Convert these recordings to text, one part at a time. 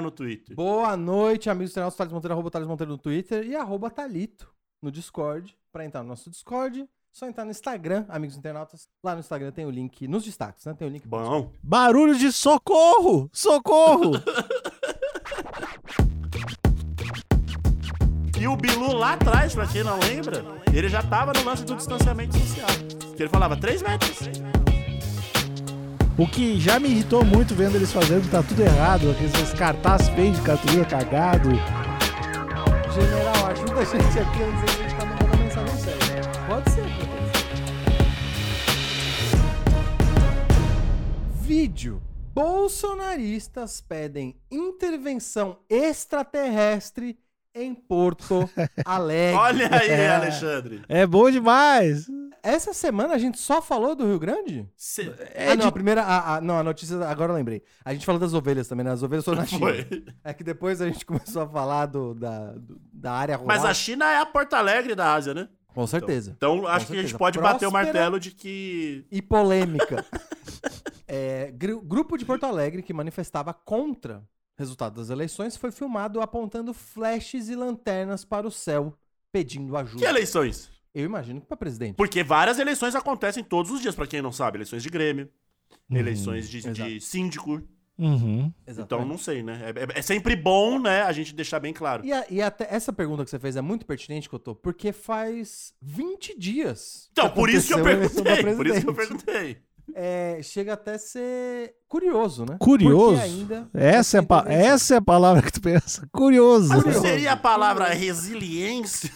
no Twitter. Boa noite, amigos internautas. Thales Monteiro, arroba Thales Monteiro no Twitter e arroba Thalito no Discord. Para entrar no nosso Discord, só entrar no Instagram, amigos internautas. Lá no Instagram tem o link nos destaques, né? Tem o link. Bom, Barulho de socorro! Socorro! e o Bilu lá atrás, pra quem não lembra, ele já tava no lance do distanciamento social. Que ele falava 3 metros. O que já me irritou muito vendo eles fazendo, tá tudo errado. Aqueles cartazes feios de cartolina cagado. General, ajuda a gente aqui antes de a gente tá mandando mensagem séria. Pode ser, pode Vídeo. Bolsonaristas pedem intervenção extraterrestre em Porto Alegre. Olha aí, Alexandre. É bom demais! Essa semana a gente só falou do Rio Grande? Cê- ah, não, a primeira. A, a- não, a notícia. Agora eu lembrei. A gente falou das ovelhas também, né? As ovelhas foram na China. Foi. É que depois a gente começou a falar do, da, do- da área rural. Mas a China é a Porto Alegre da Ásia, né? Com certeza. Então acho que a gente certeza. pode bater o Próspera. martelo de que. E polêmica. É, gru- grupo de Porto Alegre que manifestava contra resultado das eleições foi filmado apontando flashes e lanternas para o céu, pedindo ajuda. Que eleições? Eu imagino que para presidente. Porque várias eleições acontecem todos os dias, pra quem não sabe. Eleições de Grêmio, eleições de, de síndico. Uhum. Então não sei, né? É, é- é sempre bom, né, a gente deixar bem claro. E, a- e até essa pergunta que você fez é muito pertinente, Cotô, porque faz 20 dias. Então, por isso que eu perguntei. Por isso que eu perguntei. É, chega até a ser curioso, né? Curioso? Essa é, a essa é a palavra que tu pensa. Curioso. Mas não Curioso. seria a palavra resiliência?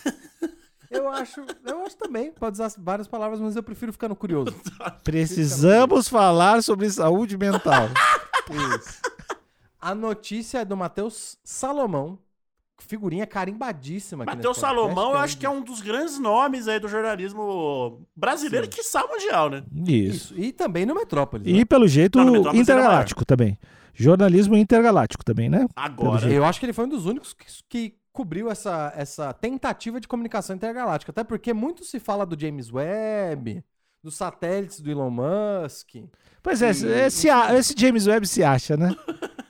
Eu acho, eu acho também. Pode usar várias palavras, mas eu prefiro ficar no curioso. Precisamos falar sobre saúde mental. Isso. A notícia é do Matheus Salomão, figurinha carimbadíssima Matheus Salomão, eu acho que é um dos grandes nomes aí do jornalismo brasileiro, Sim. que quiçá mundial, né? Isso. Isso. E também no Metrópolis. E né? pelo jeito Não, era intergaláctico também. Jornalismo intergaláctico também, né? Agora. Eu acho que ele foi um dos únicos que, que cobriu essa, essa tentativa de comunicação intergaláctica. Até porque muito se fala do James Webb, dos satélites do Elon Musk. Pois é, E- esse, esse James Webb se acha, né?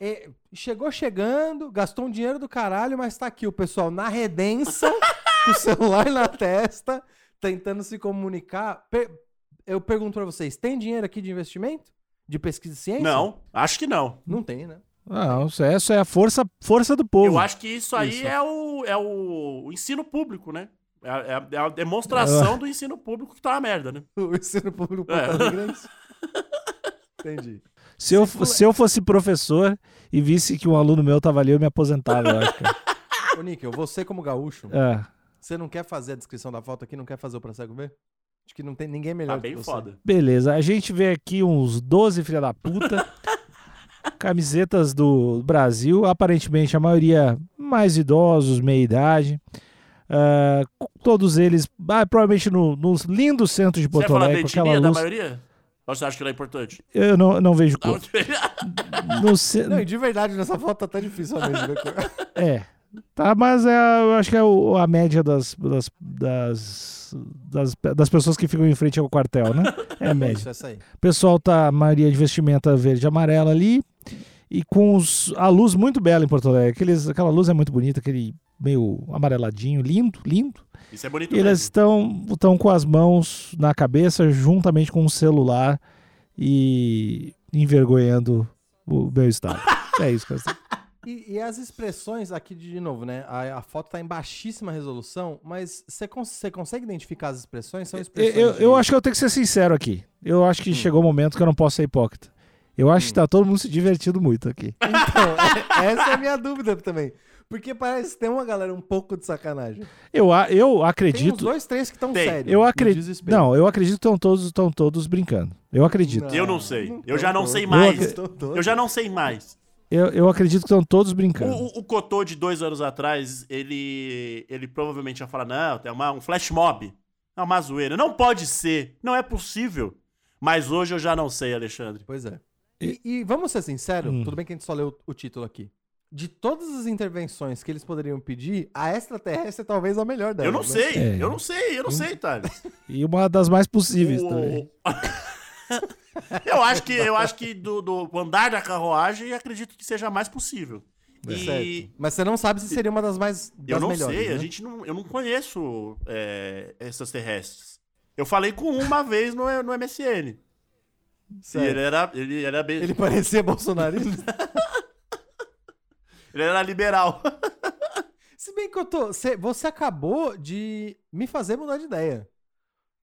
E chegou chegando, gastou um dinheiro do caralho, mas tá aqui o pessoal na redenção, com o celular na testa, tentando se comunicar. Per- eu pergunto pra vocês, tem dinheiro aqui de investimento? De pesquisa e ciência? Não, acho que não. Não tem, né? Não, isso é, é a força, força do povo. Eu acho que isso aí Isso. é, o, é o, ensino público, né? É, a- é a- é a demonstração do ensino público que tá uma merda, né? O ensino público É. Porto Alegre. Entendi. Se eu, se eu fosse professor e visse que um aluno meu tava ali, eu me aposentava, eu acho. Cara. Ô, Níquel, você como gaúcho, É. você não quer fazer a descrição da foto aqui, não quer fazer o pra cego ver? Acho que não tem ninguém melhor Tá bem que você. foda. Beleza, a gente vê aqui uns 12 filha da puta. camisetas do Brasil, aparentemente a maioria mais idosos, meia idade. Ah, todos eles, ah, provavelmente no, no lindo centro de Você Porto falar da Alegre, com aquela etnia da maioria? Ou você acha que ela é importante? Eu não, não vejo Não, cor. No ce- Não, e de verdade, nessa foto tá até difícil mesmo. ver cor. É. Tá, mas é, eu acho que é o- a média das, das, das, das, das pessoas que ficam em frente ao quartel, né? É a média. Isso, aí. O pessoal tá, a maioria de vestimenta verde e amarela ali. E com os- a luz muito bela em Porto Alegre. Aqueles, aquela luz é muito bonita, aquele meio amareladinho, lindo, lindo. Isso é bonito E eles estão, estão com as mãos na cabeça, juntamente com o celular e envergonhando o meu estado. É isso que eu sei. E, e as expressões aqui, de novo, né? A, a foto tá em baixíssima resolução, mas você cons- consegue identificar as expressões? São Eu, expressões. eu, de- eu acho que eu tenho que ser sincero aqui. Eu acho que chegou o momento que eu não posso ser hipócrita. Eu acho que tá todo mundo se divertindo muito aqui. Então, é- essa é a minha dúvida também. Porque parece que tem uma galera um pouco de sacanagem. Eu, a- eu Tem uns acredito. dois, três que estão sérios. Eu acredito. Não, eu acredito que estão todos, estão todos brincando. Eu acredito. Eu não sei. Eu tão já não todos. sei Eu mais. acre- Tão todos. Eu já não sei mais. Eu, eu acredito que estão todos O, brincando. o, o Cotô de dois anos atrás, ele, ele provavelmente ia falar: não, tem uma, um flash mob. É uma zoeira. Não pode ser. Não é possível. Mas hoje eu já não sei, Alexandre. Pois é. E, e vamos ser sinceros, Hum. tudo bem que a gente só leu o, o título aqui. De todas as intervenções que eles poderiam pedir, a extraterrestre é talvez a melhor delas. Eu não né? sei, É. eu não sei, eu não sei, Thales. E uma das mais possíveis O- também. eu acho que, eu acho que do, do andar da carruagem, acredito que seja mais possível. É. E. Mas você não sabe se seria uma das mais das eu não melhores, sei, né? a gente não, eu não conheço é, essas terrestres. Eu falei com um uma vez no, no MSN. Ele era, ele era bem, Ele parecia bolsonarista. ele era liberal. Se bem que eu tô. cê- Você acabou de me fazer mudar de ideia.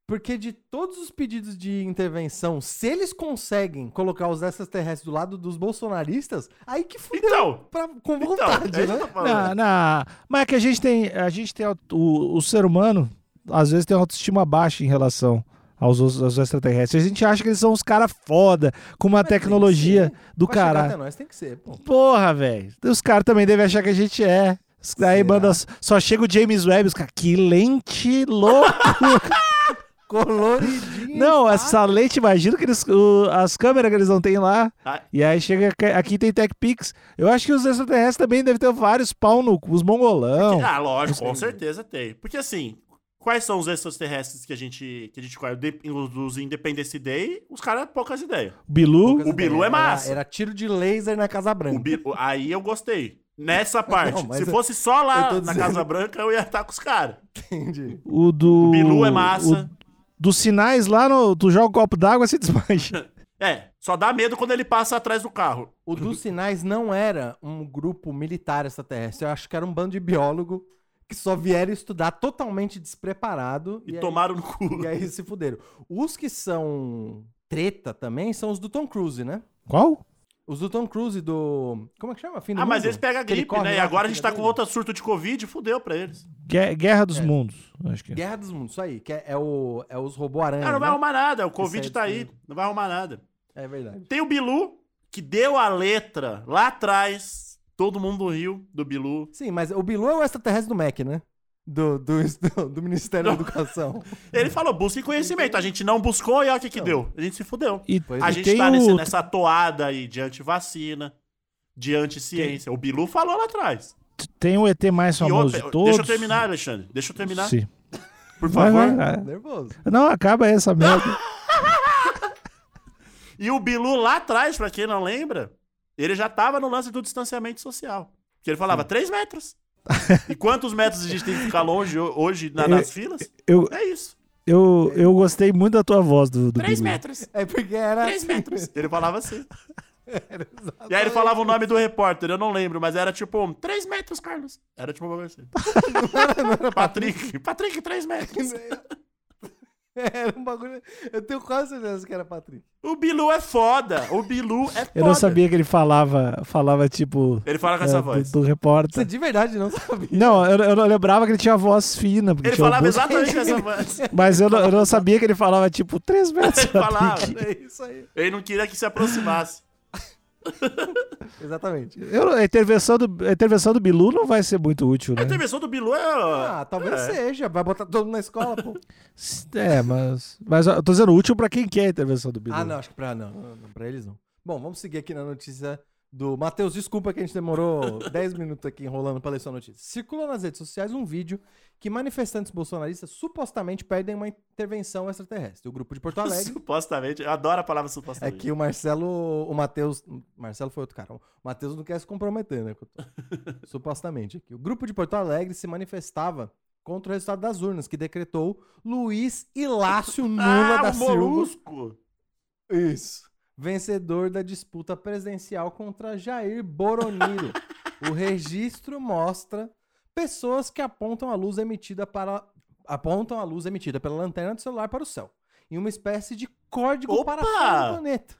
Porque de todos os pedidos de intervenção, se eles conseguem colocar os extraterrestres do lado dos bolsonaristas, aí que fudeu Então, pra- com então, vontade, que né? Não, não. Mas é que a gente tem. A gente tem. O, o ser humano, às vezes, tem uma autoestima baixa em relação aos, aos extraterrestres. A gente acha que eles são uns caras foda, com uma Mas tecnologia do caralho. nós tem que ser, pô. Porra, velho. Os caras também devem achar que a gente é. Aí manda. Só chega o James Webb, os caras. Que lente louco! Coloridinho. não, essa lente, imagina que eles, o- as câmeras que eles não têm lá. Ah. E aí chega. aqui- tem TechPix. Eu acho que os extraterrestres também devem ter vários pau no os mongolão. Ah, lógico, com certeza tem. Porque assim, quais são os extraterrestres que a gente, que a gente conhece? Os Independence Day, os caras poucas ideias. Bilu. Poucas o Bilu ideias. é massa. Era, era tiro de laser na Casa Branca. O Bi- o- aí eu gostei. Nessa parte. Não, Se fosse só lá na dizendo- Casa Branca, eu ia estar com os caras. Entendi. O do. O Bilu é massa. o- dos sinais lá no. Tu joga um copo d'água e se desmancha. É, só dá medo quando ele passa atrás do carro. O dos sinais não era um grupo militar extraterrestre. Eu acho que era um bando de biólogo que só vieram estudar totalmente despreparado. E, aí- tomaram no cu. E aí se fuderam. Os que são treta também são os do Tom Cruise, né? Qual? Os do Tom Cruise do. Como é que chama? Fim do Ah, mas Mundo? eles pegam a gripe, né? E agora a gente tá com outra surto de Covid, fudeu pra eles. Gue- Guerra dos É. Mundos. Acho que. é. Guerra dos Mundos, isso aí. Que é, é o, é os robô aranha. Ah, não vai né? arrumar nada. O Covid é tá aí. Não vai arrumar nada. É verdade. Tem o Bilu, que deu a letra lá atrás. Todo mundo riu do Bilu. Sim, mas o Bilu é o extraterrestre do MEC, né? Do, do, do, do Ministério da Educação. Ele falou, busque conhecimento. A gente não buscou e olha o que que Não. deu. A gente se fudeu. E, Pois A é. e gente tem tá o- nesse- nessa toada aí de antivacina, de anti-ciência. O Bilu falou lá atrás. Tem o ET mais famoso outra- de todos. deixa eu terminar, Alexandre. Deixa eu terminar, Sim. por Vai, favor. vai, vai. Nervoso. Não, acaba essa merda. E o Bilu lá atrás, pra quem não lembra, ele já tava no lance do distanciamento social. Que ele falava 3 metros. e quantos metros a gente tem que ficar longe ho- hoje na- nas filas? Eu, É isso. eu, eu gostei muito da tua voz do, do 3 Bilu. metros. É porque era. 3 metros. Ele falava assim. Era E aí ele falava o nome do repórter, eu não lembro, mas era tipo 3 metros, Carlos. Era tipo uma assim. Patrick. Patrick, 3 metros. Era um bagulho. Eu tenho quase certeza que era Patrick. O Bilu é foda. O Bilu é foda. Eu não sabia que ele falava, falava tipo. Ele fala com é, essa do, voz. do Você repórter. de verdade não sabia. Não, eu, eu não lembrava que ele tinha voz fina. Porque Ele falava exatamente com essa voz. Mas eu não, eu não sabia que ele falava tipo 3 metros. Ele falava. É isso aí. Ele não queria que se aproximasse. Exatamente. Eu, a, intervenção do, a intervenção do Bilu não vai ser muito útil, A né? intervenção do Bilu é. Ah, talvez é. seja. Vai botar todo mundo na escola, pô. É, mas. Mas eu tô dizendo útil pra quem quer a intervenção do Bilu. Ah, não, acho que pra, não, pra eles não. Bom, vamos seguir aqui na notícia do Matheus. Desculpa que a gente demorou 10 minutos aqui enrolando pra ler sua notícia. Circula nas redes sociais um vídeo que manifestantes bolsonaristas supostamente pedem uma intervenção extraterrestre. O grupo de Porto Alegre. Supostamente. Eu adoro a palavra É supostamente. que o Marcelo, o Matheus. Marcelo foi outro cara. O Matheus não quer se comprometer, né? Supostamente aqui. O grupo de Porto Alegre se manifestava contra o resultado das urnas, que decretou Luiz Ilácio Lula ah, da Silva. molusco. Isso. Vencedor da disputa presidencial contra Jair Boroniro. o registro mostra pessoas que apontam a luz emitida para apontam a luz emitida pela lanterna do celular para o céu, em uma espécie de código Opa! para fora do planeta.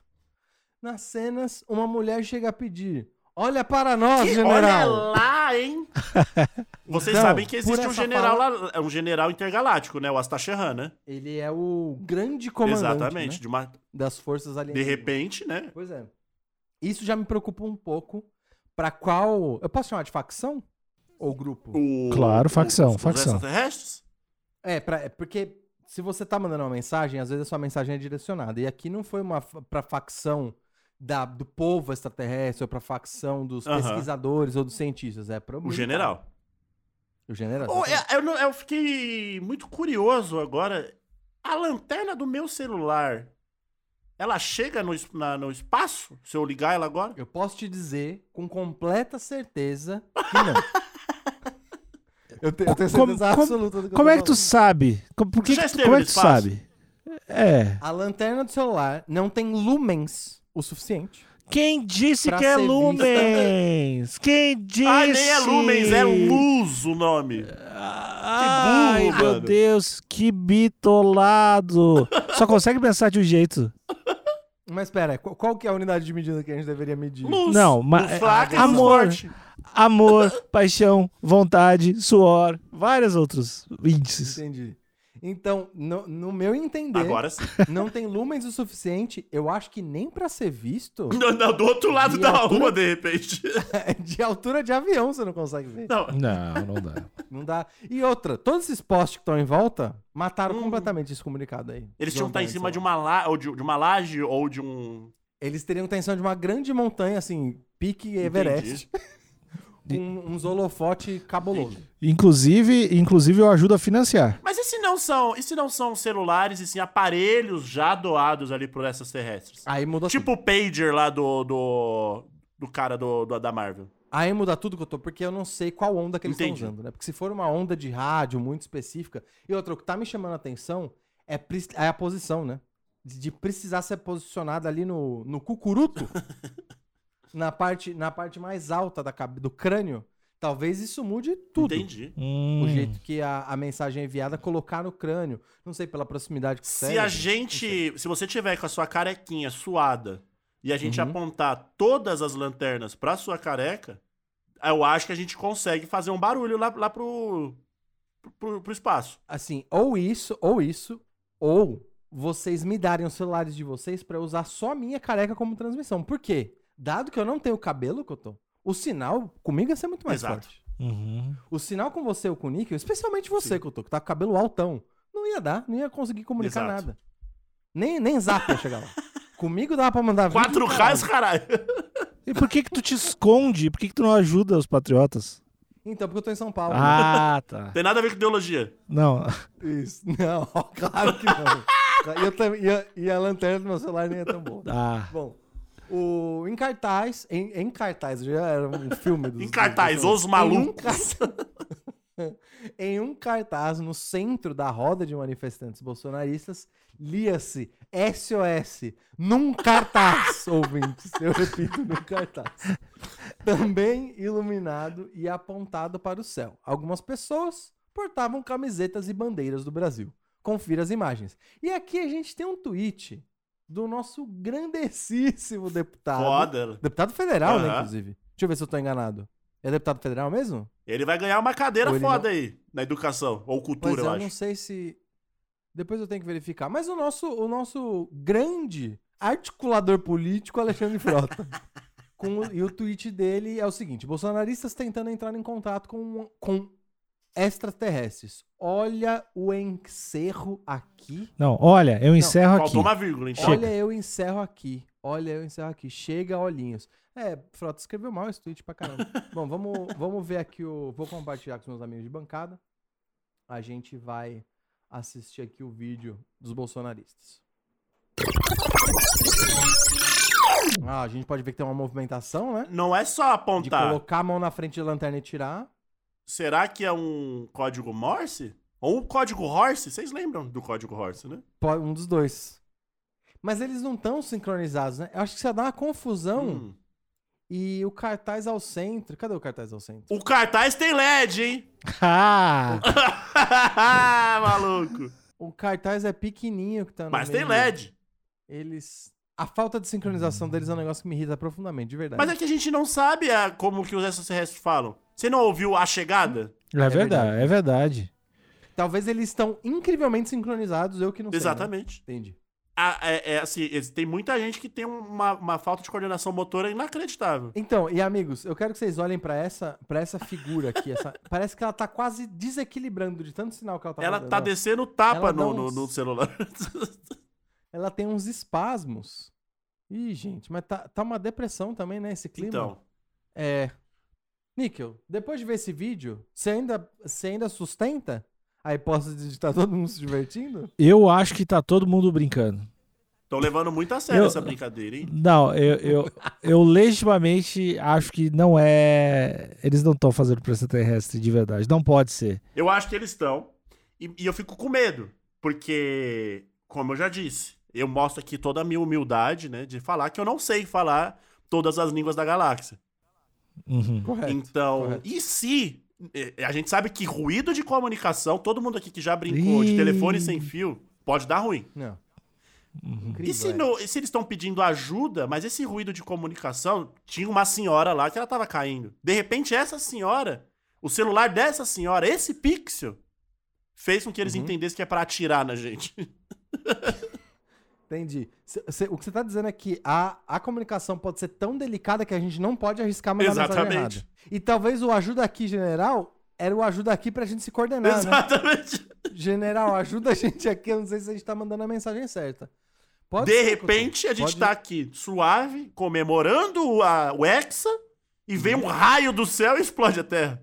Nas cenas, uma mulher chega a pedir: "Olha para nós, Que- general". Olha lá, hein? Vocês Então, sabem que existe um general fala- lá, é um general intergaláctico, né? O Astacheran, né? Ele é o grande comandante Exatamente. né, De, uma, das forças de alienígenas. repente, né? Pois é. Isso já me preocupa um pouco. Pra qual. Eu posso chamar de facção? Ou grupo? O- Claro, facção, os facção. extraterrestres? É, pra, é porque se você tá mandando uma mensagem, às vezes a sua mensagem é direcionada. E aqui não foi uma pra facção da, do povo extraterrestre ou pra facção dos pesquisadores ou dos cientistas. É pro O general. O general. Oh, é- eu, não- eu fiquei muito curioso agora. A lanterna do meu celular, ela chega no, na- no espaço? Se eu ligar ela agora? Eu posso te dizer com completa certeza que não. eu, te- eu tenho Como- certeza como- absoluta do que Como é que tu sabe? Co- Por que, que tu, como é que tu espaço? sabe? É. A lanterna do celular não tem lumens o suficiente. Quem disse que é lumens? Quem disse? Ah, nem é lumens, é luz o nome. Ai, burro, meu mano. Deus, que bitolado. Só consegue pensar de um jeito. Mas pera, qual, qual que é a unidade de medida que a gente deveria medir? Luz. Não, mas- e amor. Amor, paixão, vontade, suor, vários outros índices. Entendi. Então, no, no meu entender, Agora sim. não tem lumens o suficiente, eu acho que nem pra ser visto, Não, não, do outro lado da altura? rua, de repente. de altura de avião você não consegue ver. Não, Não, não dá. Não dá. E outra, todos esses postes que estão em volta mataram Hum. completamente esse comunicado aí. eles tinham que estar em Lanterna cima de uma, la... ou de, de uma laje ou de um. Eles teriam intenção de uma grande montanha, assim, pique Everest, com uns holofote cabuloso. Inclusive, inclusive eu ajudo a financiar. E se não são, e se não são celulares e sim aparelhos já doados ali por essas terrestres? Aí muda. Tipo o pager lá do do, do cara do, do- da Marvel. Aí muda tudo que eu tô, porque eu não sei qual onda que eles estão Entendi. usando, né? Porque se for uma onda de rádio muito específica. E outra, o que tá me chamando a atenção é, é a posição, né? De, precisar ser posicionado ali no, no cucuruto, na, parte, na parte mais alta da, do crânio. Talvez isso mude tudo. Entendi. Hum. O jeito que a, a mensagem é enviada, colocar no crânio. Não sei, pela proximidade com o Se a gente, se você tiver com a sua carequinha suada e a gente Uhum. apontar todas as lanternas pra sua careca, eu acho que a gente consegue fazer um barulho lá, lá pro, pro, pro espaço. Assim, ou isso, ou isso, ou vocês me darem os celulares de vocês pra eu usar só a minha careca como transmissão. Por quê? Dado que eu não tenho cabelo, Cotô, o sinal comigo ia ser muito mais Exato. forte. Uhum. O sinal com você ou com o Níquel, especialmente você, Cotô, que tá com o cabelo altão, não ia dar, não ia conseguir comunicar Exato. nada. Nem, nem zap ia chegar lá. Comigo dava pra mandar vídeo do 4K, caralho. caralho. E por que que tu te esconde? Por que que tu não ajuda os patriotas? Então, porque eu tô em São Paulo. Ah, tá. Tem nada a ver com ideologia. Não. Isso. Não, claro que não. E, eu e a, e a lanterna do meu celular nem é tão boa. Ah. Bom, o, em cartaz, em, em cartaz, já era um filme dos Em cartaz, dos- Os Malucos. em um cartaz no centro da roda de manifestantes bolsonaristas, lia-se SOS num cartaz, ouvintes. Eu repito, num cartaz. Também iluminado e apontado para o céu. Algumas pessoas portavam camisetas e bandeiras do Brasil. Confira as imagens. E aqui a gente tem um tweet do nosso grandessíssimo deputado. Foda. Deputado federal, né, Aham. inclusive. Deixa eu ver se eu tô enganado. É deputado federal mesmo? Ele vai ganhar uma cadeira foda aí, na educação. Ou cultura, é, eu eu não acho. sei se. Depois eu tenho que verificar. Mas o nosso, o nosso grande articulador político, Alexandre Frota. com o- e o tweet dele é o seguinte: bolsonaristas tentando entrar em contato com, com extraterrestres. Olha o encerro aqui. Não, olha, eu encerro aqui. Faltou uma vírgula, hein? Olha, eu encerro aqui. Olha, eu encerro aqui. Chega, olhinhos. É, Frota escreveu mal esse tweet pra caramba. Bom, vamos, vamos ver aqui o. Vou compartilhar com os meus amigos de bancada. A gente vai assistir aqui o vídeo dos bolsonaristas. Ah, a gente pode ver que tem uma movimentação, né? Não é só De apontar. colocar a mão na frente da lanterna e tirar. Será que é um código Morse? Ou um código Horse? Vocês lembram do código Horse, né? Um dos dois. Mas eles não estão sincronizados, né? Eu acho que você dá uma confusão. Hum. E o cartaz ao centro. Cadê o cartaz ao centro? O cartaz tem LED, hein? Ah! Maluco. O cartaz é pequenininho que tá no Mas tem meio. LED. Eles. A falta de sincronização deles é um negócio que me irrita profundamente, de verdade. Mas é que a gente não sabe a- como que os extraterrestres falam. Você não ouviu a chegada? É verdade, verdade. é verdade. Talvez eles estão incrivelmente sincronizados, eu que não sei. né? Exatamente. Entendi. a- é, é, assim, tem muita gente que tem uma, uma falta de coordenação motora inacreditável. Então, e amigos, eu quero que vocês olhem pra essa, pra essa figura aqui. essa- parece que ela tá quase desequilibrando de tanto sinal que ela tá Ela mandando, tá descendo tapa no, no, no celular. Ela tem uns espasmos. Ih, gente, mas tá, tá uma depressão também, né, esse clima? então, É. Níquel, depois de ver esse vídeo, você ainda, você ainda sustenta a hipótese de estar todo mundo se divertindo? Eu acho que tá todo mundo brincando. estão levando muito a sério Eu- essa brincadeira, hein? Não, eu, eu, eu legitimamente acho que não é. Eles não estão fazendo pra extraterrestre de verdade. Não pode ser. Eu acho que eles estão. E, e eu fico com medo. Porque, como eu já disse, eu mostro aqui toda a minha humildade, né? De falar que eu não sei falar todas as línguas da galáxia. Uhum. Correto. então, correto. e se. eh, A gente sabe que ruído de comunicação, todo mundo aqui que já brincou de telefone sem fio, pode dar ruim. Não. Uhum. Incrível, E se, é. no- e se eles estão pedindo ajuda, mas esse ruído de comunicação, tinha uma senhora lá que ela tava caindo. De repente, essa senhora, o celular dessa senhora, esse pixel, fez com que eles Uhum. entendessem que é pra atirar na gente. Entendi. Cê- cê- o que você tá dizendo é que a, a comunicação pode ser tão delicada que a gente não pode arriscar mandar mensagem Exatamente. errada. E talvez o ajuda aqui, general, era o ajuda aqui pra gente se coordenar, né? Exatamente. General, ajuda a gente aqui, eu não sei se a gente tá mandando a mensagem certa. Pode De ser, repente, a gente Pode- tá aqui suave, comemorando o- a, o Hexa, e vem Uhum. um raio do céu e explode a Terra.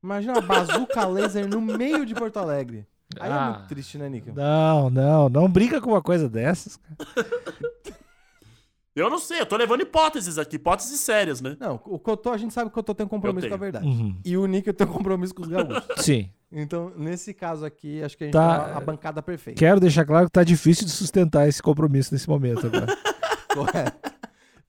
Imagina uma bazuca laser no meio de Porto Alegre. Aí é Ah. muito triste, né, Níquel? Não, não, não brinca com uma coisa dessas. cara. Eu não sei, eu tô levando hipóteses aqui, hipóteses sérias, né? Não, o Cotô, a gente sabe que o Cotô tem um compromisso com a verdade. Uhum. E o Níquel tem um compromisso com os gaúchos. Sim. Então, nesse caso aqui, acho que a gente Tá. tá a bancada perfeita. Quero deixar claro que tá difícil de sustentar esse compromisso nesse momento agora. Correto.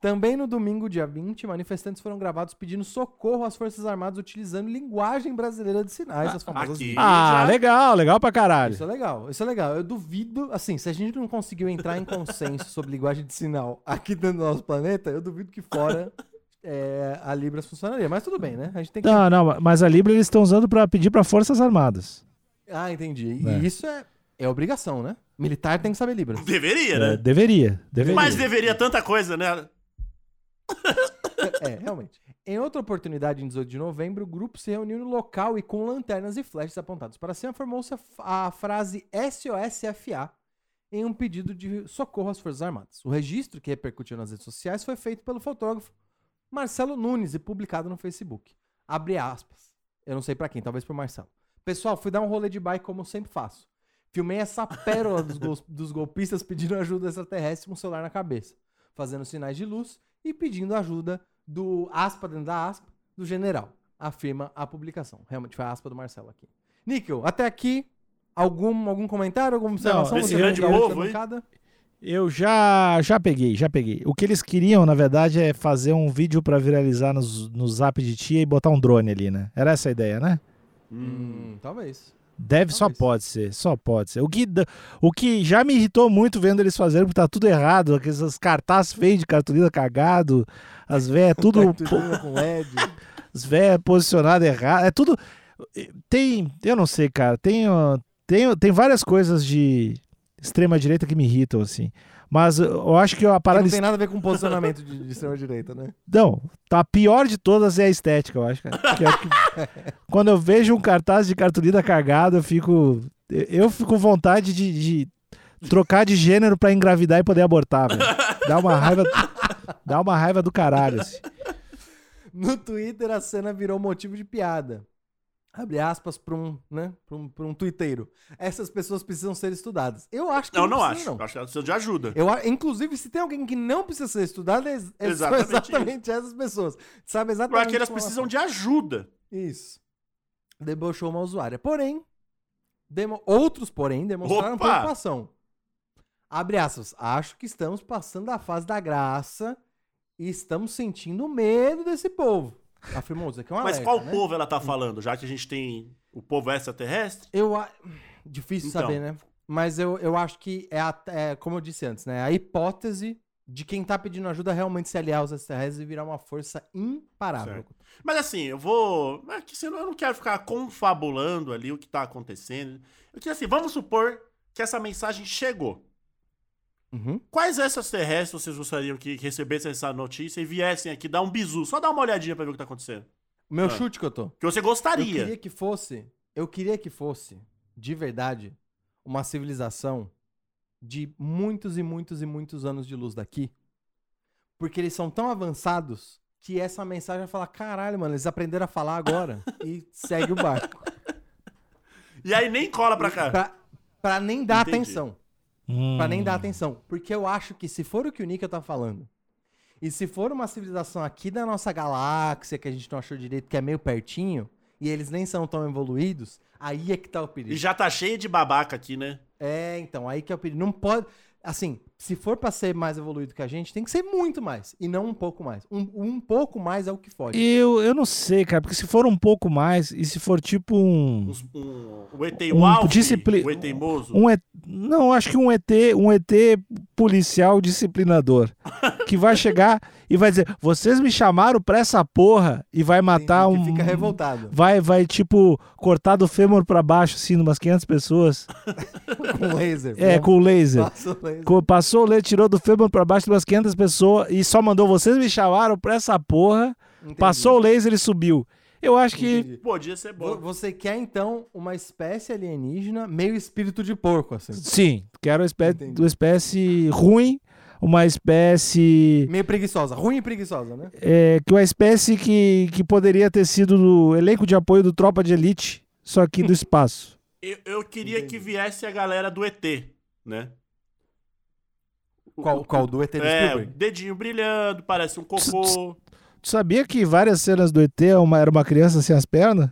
Também no domingo, dia 20, manifestantes foram gravados pedindo socorro às Forças Armadas utilizando linguagem brasileira de sinais, as famosas aqui. Ah, já- legal, legal pra caralho. Isso é legal, isso é legal. Eu duvido, assim, se a gente não conseguiu entrar em consenso sobre linguagem de sinal aqui dentro do nosso planeta, eu duvido que fora é, a Libras funcionaria. Mas tudo bem, né? A gente tem que. Não, não, mas a Libra eles estão usando pra pedir pra Forças Armadas. Ah, entendi. É. E isso é, é obrigação, né? Militar tem que saber Libras. Deveria, É, né? deveria, deveria. Mas deveria tanta coisa, né? É, realmente. Em outra oportunidade, em 18 de novembro, o grupo se reuniu no local e com lanternas e flashes apontados para cima, formou-se a, a frase SOSFA em um pedido de socorro às Forças Armadas. O registro, que repercutiu nas redes sociais, foi feito pelo fotógrafo Marcelo Nunes e publicado no Facebook. Abre aspas. Eu não sei pra quem, talvez pro Marcelo. Pessoal, fui dar um rolê de bike como sempre faço. Filmei essa pérola dos, gol- dos golpistas pedindo ajuda extraterrestre com o celular na cabeça, fazendo sinais de luz e pedindo ajuda do aspa dentro da aspa do general, afirma a publicação. Realmente foi a aspa do Marcelo aqui. Níquel, até aqui, algum, algum comentário, alguma observação? esse Você grande povo, hein? Eu já, já peguei, já peguei. O que eles queriam, na verdade, é fazer um vídeo pra viralizar nos, no zap de tia e botar um drone ali, né? Era essa a ideia, né? Hum, talvez. Deve, só Talvez. pode ser, só pode ser. O que, o que já me irritou muito vendo eles fazerem, porque tá tudo errado, aqueles cartazes feios de cartolina cagado, as véias tudo, com LED. as véias posicionadas errado, é tudo... Tem, eu não sei, cara, tem, tem, tem várias coisas de extrema direita que me irritam, assim. Mas eu eu acho que a Que parada não tem nada a ver com posicionamento de, de extrema-direita, né? Não, tá a pior de todas é a estética, eu acho, cara. Que é o que- Quando eu vejo um cartaz de cartolina cagado, eu fico. Eu fico com vontade de, de trocar de gênero pra engravidar e poder abortar, velho. Dá uma raiva. Dá uma raiva do caralho, assim. No Twitter, a cena virou motivo de piada. Abre aspas pra um, né? Pra um, pra um twitteiro. Essas pessoas precisam ser estudadas. Eu acho que Não, não, não precisa, acho. Eu acho que ela precisa de ajuda. Eu, inclusive, se tem alguém que não precisa ser estudado, é, é- Exatamente exatamente essas pessoas. Sabe exatamente acho que elas elas precisam de ajuda. Isso. Debochou uma usuária. Porém, demo- outros, porém, demonstraram Opa! preocupação. Abre aspas. Acho que estamos passando a fase da graça e estamos sentindo medo desse povo. Afirmou isso aqui é um Mas alerta, qual né? povo ela tá falando? Já que a gente tem o povo extraterrestre? Eu a... Difícil Então. saber, né? Mas eu, eu acho que é, a- é, como eu disse antes, né? A hipótese de quem tá pedindo ajuda realmente se aliar aos extraterrestres e virar uma força imparável. Certo. Mas assim, eu vou. É que assim, eu não quero ficar confabulando ali o que tá acontecendo. Eu queria assim, vamos supor que essa mensagem chegou. Uhum. Quais extraterrestres vocês gostariam que recebessem essa notícia e viessem aqui dar um bizu? Só dar uma olhadinha pra ver o que tá acontecendo. O Meu Ah. chute que eu tô. Que você Eu gostaria. queria que fosse, eu queria que fosse, de verdade, uma civilização de muitos e muitos e muitos anos de luz daqui. Porque eles são tão avançados que essa mensagem vai falar: caralho, mano, eles aprenderam a falar agora. e segue o barco. E aí nem cola pra cá. Pra, pra nem dar Entendi. atenção. Hum. Pra nem dar atenção. Porque eu acho que se for o que o Nika tá falando, e se for uma civilização aqui da nossa galáxia, que a gente não achou direito, que é meio pertinho, e eles nem são tão evoluídos, aí é que tá o perigo. E já tá cheio de babaca aqui, né? É, então, aí que é o perigo. Não pode. Assim, se for pra ser mais evoluído que a gente, tem que ser muito mais. E não um pouco mais. Um, um pouco mais é o que fode. Eu, eu não sei, cara, porque se for um pouco mais, e se for tipo um. Uns- um, o ET, Um o Alf, discipli- o ET teimoso. Um ET, não, acho que um ET, um ET policial disciplinador. Que vai chegar e vai dizer: vocês me chamaram pra essa porra e vai matar um. fica revoltado. Vai, vai, tipo, cortar do fêmur pra baixo, assim, umas 500 pessoas. com laser. É, com laser. Passa o laser. Passou o laser, tirou do fêmur pra baixo de umas 500 pessoas e só mandou: vocês me chamaram pra essa porra. Entendi. Passou o laser e subiu. Eu acho que. Entendi. Podia ser bom. Você quer, então, uma espécie alienígena meio espírito de porco, assim. Sim, quero uma espécie, uma espécie ruim, uma espécie. Meio preguiçosa. Ruim e preguiçosa, né? É, que uma espécie que, que poderia ter sido do elenco de apoio do Tropa de Elite, só aqui do espaço. Eu, eu queria Entendi. que viesse a galera do ET, né? O- Qual, qual do ET do É, Spielberg? dedinho brilhando, parece um cocô. Tu sabia que várias cenas do ET é uma- era uma criança sem as pernas?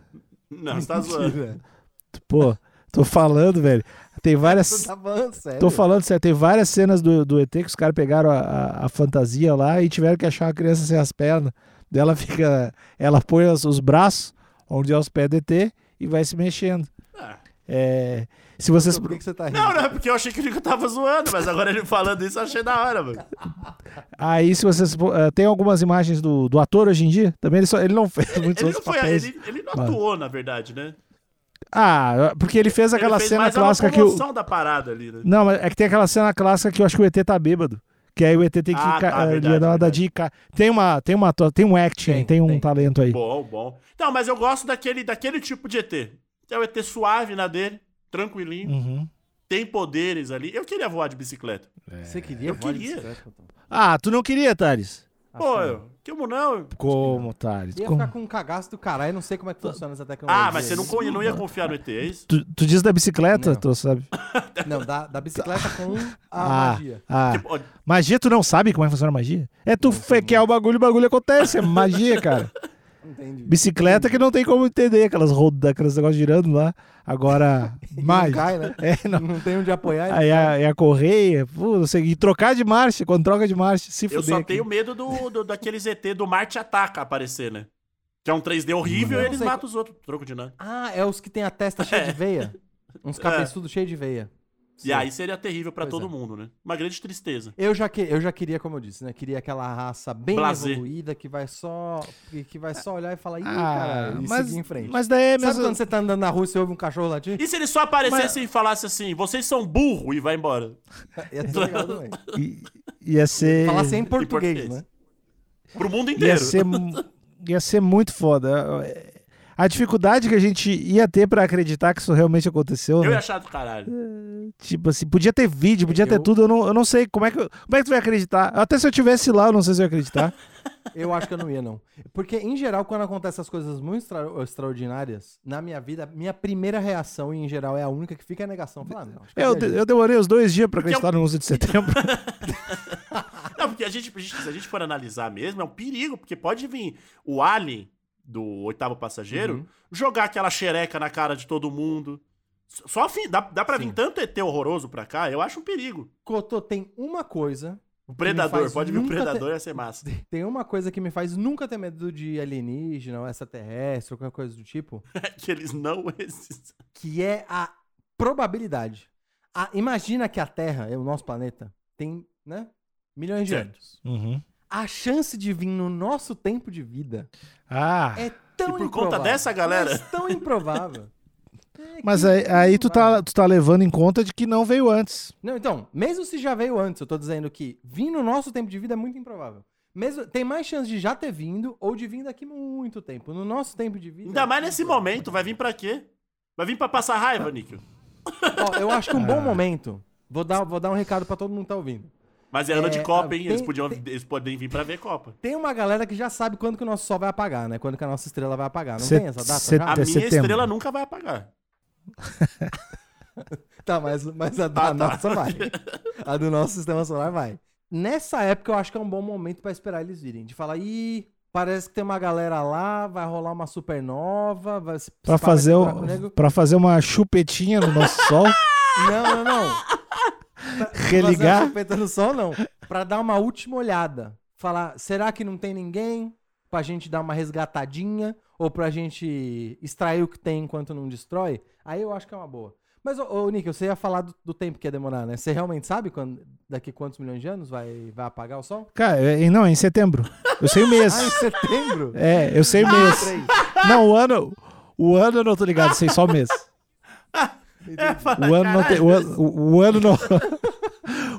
Não, você tá zoando. Pô, tô falando, velho. Tem várias. tá falando? Tô falando sério, tem várias cenas do, do ET que os caras pegaram a, a- a fantasia lá e tiveram que achar uma criança sem as pernas. Ela fica. Ela põe os, os braços onde é os pés do ET e vai se mexendo. Ah. É, se vocês. Por que, que você tá rindo? Não, não, é porque eu achei que o Nico tava zoando, mas agora ele falando isso eu achei da hora, mano. Aí, se vocês. eh, tem algumas imagens do, do ator hoje em dia? Também ele, só, ele não fez muitos Ele foi, ele, ele não Mano. atuou, na verdade, né? Ah, porque ele fez aquela ele fez cena clássica que o. da parada ali, né? Não, mas é que tem aquela cena clássica que eu acho que o ET tá bêbado. Que aí o ET tem que Ah, tá, eh, verdade, dar uma verdade. dica. Tem uma, tem uma, tem um acting, Tem, tem, um tem. talento aí. Bom, bom. Não, mas eu gosto daquele, daquele tipo de ET. É o ET suave na dele, tranquilinho, Uhum. tem poderes ali. Eu queria voar de bicicleta. Você queria? Eu voar de queria. bicicleta, Tom? Ah, tu não queria, Thales? Pô, Assim, eu, como não? Como, Thales? Ia Como? ficar com um cagaço do caralho, não sei como é que funciona essa tecnologia. Ah, mas você não, não ia confiar no ET, é isso? Tu, tu diz da bicicleta, Não. tu sabe? Não, da, da bicicleta com a Ah, magia. ah. Tipo, Magia, tu não sabe como é que funciona a magia? É tu fe- quer o bagulho, o bagulho acontece. É magia, cara. Entendi. Bicicleta que não tem como entender, aquelas rodas, aqueles negócios girando lá. Agora, E não cai, né? É, não. Não tem onde apoiar. Aí a, é a correia, pô, não sei, e trocar de marcha, quando troca de marcha, se eu fuder. só aqui. tenho medo do, do, daqueles ET do Marte Ataca aparecer, né? Que é um 3D horrível Eu e não eles matam os outros. Troco de nada. Ah, é os que tem a testa cheia de veia? Uns cabeçudos cheios de veia. E aí seria terrível pra Pois todo é. mundo, né? Uma grande tristeza. Eu já, que, eu já queria, como eu disse, né? Queria aquela raça bem Blazer. evoluída que vai só que, vai só olhar e falar, ih, Ah, caralho, e mas, seguir em frente. mas daí é Sabe mesmo. quando você tá andando na rua e você ouve um cachorro latir? E se ele só aparecesse e falasse assim, vocês são burro e vai embora? Ia ser legal também. I- Ia ser. Falasse em português, português. né? Pro mundo Ia inteiro. ser, mu- ia ser muito foda. A dificuldade que a gente ia ter pra acreditar que isso realmente aconteceu, Eu né? ia achar do caralho. Tipo assim, podia ter vídeo, podia ter Eu- tudo, eu não, eu não sei como é, que, eu- como é que tu vai acreditar. Até se eu tivesse lá, eu não sei se eu ia acreditar. Eu acho que eu não ia, não. Porque, em geral, quando acontecem essas coisas muito extra- extraordinárias, na minha vida, minha primeira reação, e em geral é a única que fica é a negação. Falar, ah, não, acho que eu, eu demorei os dois dias pra Porque é acreditar no 11 de setembro. Não, porque a gente, a gente- se a gente for analisar mesmo, é um perigo, porque pode vir o Alien do oitavo passageiro Uhum. jogar aquela xereca na cara de todo mundo. Só fim, dá, dá pra vir Sim. tanto ET horroroso pra cá, eu acho um perigo. Cotô, tem uma coisa. O predador, pode vir o predador, ia ser massa. Tem uma coisa que me faz nunca ter medo de alienígena ou extraterrestre ou qualquer coisa do tipo, que eles não existem. que é a probabilidade. A- imagina que a Terra, é o nosso planeta, tem, né? Milhões de Certo. anos. Uhum. A chance de vir no nosso tempo de vida Ah, é tão E por improvável, conta dessa galera? mas tão improvável. é Mas aí, aí tu, tá, tu tá levando em conta de que não veio antes. Não, então, mesmo se já veio antes, eu tô dizendo que vir no nosso tempo de vida é muito improvável. Mesmo, tem mais chance de já ter vindo ou de vir daqui muito tempo. No nosso tempo de vida. Ainda mais nesse momento, vai vir pra quê? Vai vir pra passar raiva, Níquel. Ó, eu acho que um Ah. bom momento. Vou dar, vou dar um recado pra todo mundo que tá ouvindo. Mas é ano de É, Copa, hein? tem- Eles, podiam, tem- eles podem vir pra ver Copa. Tem uma galera que já sabe quando que o nosso sol vai apagar, né? Quando que a nossa estrela vai apagar. Não Set- tem essa data? A Até minha setembro. estrela nunca vai apagar. Tá, mas, mas a da Ah, tá. nossa vai. A do nosso sistema solar vai. Nessa época eu acho que é um bom momento pra esperar eles virem. De falar, ih, parece que tem uma galera lá, vai rolar uma supernova, vai se Pra fazer, o pra fazer uma chupetinha no nosso sol. Não, não, não. Pra- Religar? Fazer chupeta no sol, não. Pra dar uma última olhada. Falar, será que não tem ninguém? Pra gente dar uma resgatadinha? Ou pra gente extrair o que tem enquanto não destrói? Aí eu acho que é uma boa. Mas, ô, ô Nick, você ia falar do, do tempo que ia demorar, né? Você realmente sabe quando, daqui quantos milhões de anos vai, vai apagar o sol? Cara, é- não, é em setembro. Eu sei o mês. Ah, em setembro? É, eu sei o mês. Três. Não, o ano. O ano eu não tô ligado, sei só o mês. O ano não tem. O, ano- o- o ano não.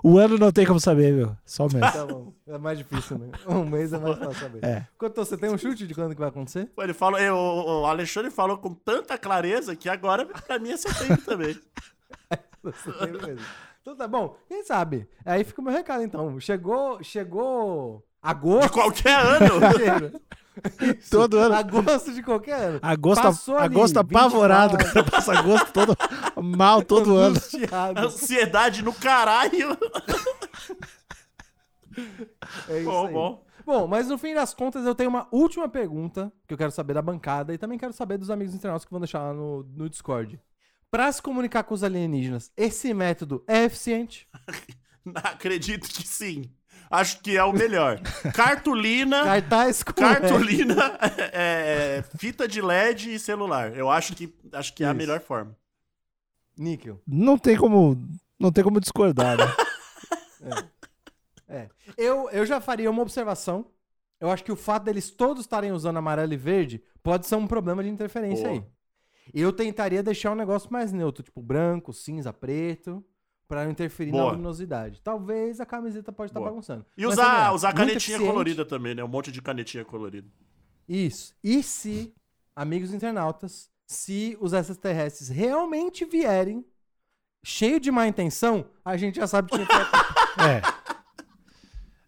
O ano não tem como saber, meu. Só o mês. Tá bom. É mais difícil, né? Um mês é mais fácil saber. É. Quanto você tem um chute de quando que vai acontecer? Pô, Ele falou, eu- o Alexandre falou com tanta clareza que agora pra mim é setembro também. Você tem mesmo. Então tá bom, quem sabe? Aí fica o meu recado então. Chegou, chegou De agosto. qualquer ano. Isso, Todo ano. Agosto de qualquer ano. Agosto, Passou ali, agosto apavorado, 24. cara. Passa agosto todo mal todo ano. Ansiedade no caralho. É isso Bom, aí. bom. Bom, mas no fim das contas eu tenho uma última pergunta que eu quero saber da bancada e também quero saber dos amigos internautas que vão deixar lá no, no Discord. Pra se comunicar com os alienígenas, esse método é eficiente? Acredito que sim. Acho que é o melhor. Cartolina. Cartaz com Cartolina, é, fita de LED e celular. Eu acho que, acho que é a melhor forma. níquel. Não tem como. Não tem como discordar, né? É. Eu, eu já faria uma observação. Eu acho que o fato deles todos estarem usando amarelo e verde pode ser um problema de interferência Boa. aí. Eu tentaria deixar um negócio mais neutro, tipo branco, cinza, preto, pra não interferir na Boa. luminosidade. Talvez a camiseta pode estar Boa. bagunçando. E usar, também, ó, usar canetinha eficiente. colorida também, né? Um monte de canetinha colorida. Isso. E se, amigos internautas, se os extraterrestres realmente vierem cheio de má intenção, a gente já sabe que tinha que É.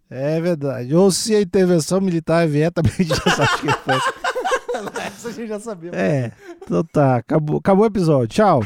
É verdade. Ou se a intervenção militar vier, também a gente já sabe que foi. Essa a gente já sabia. É. Então tá. Acabou, acabou o episódio. Tchau.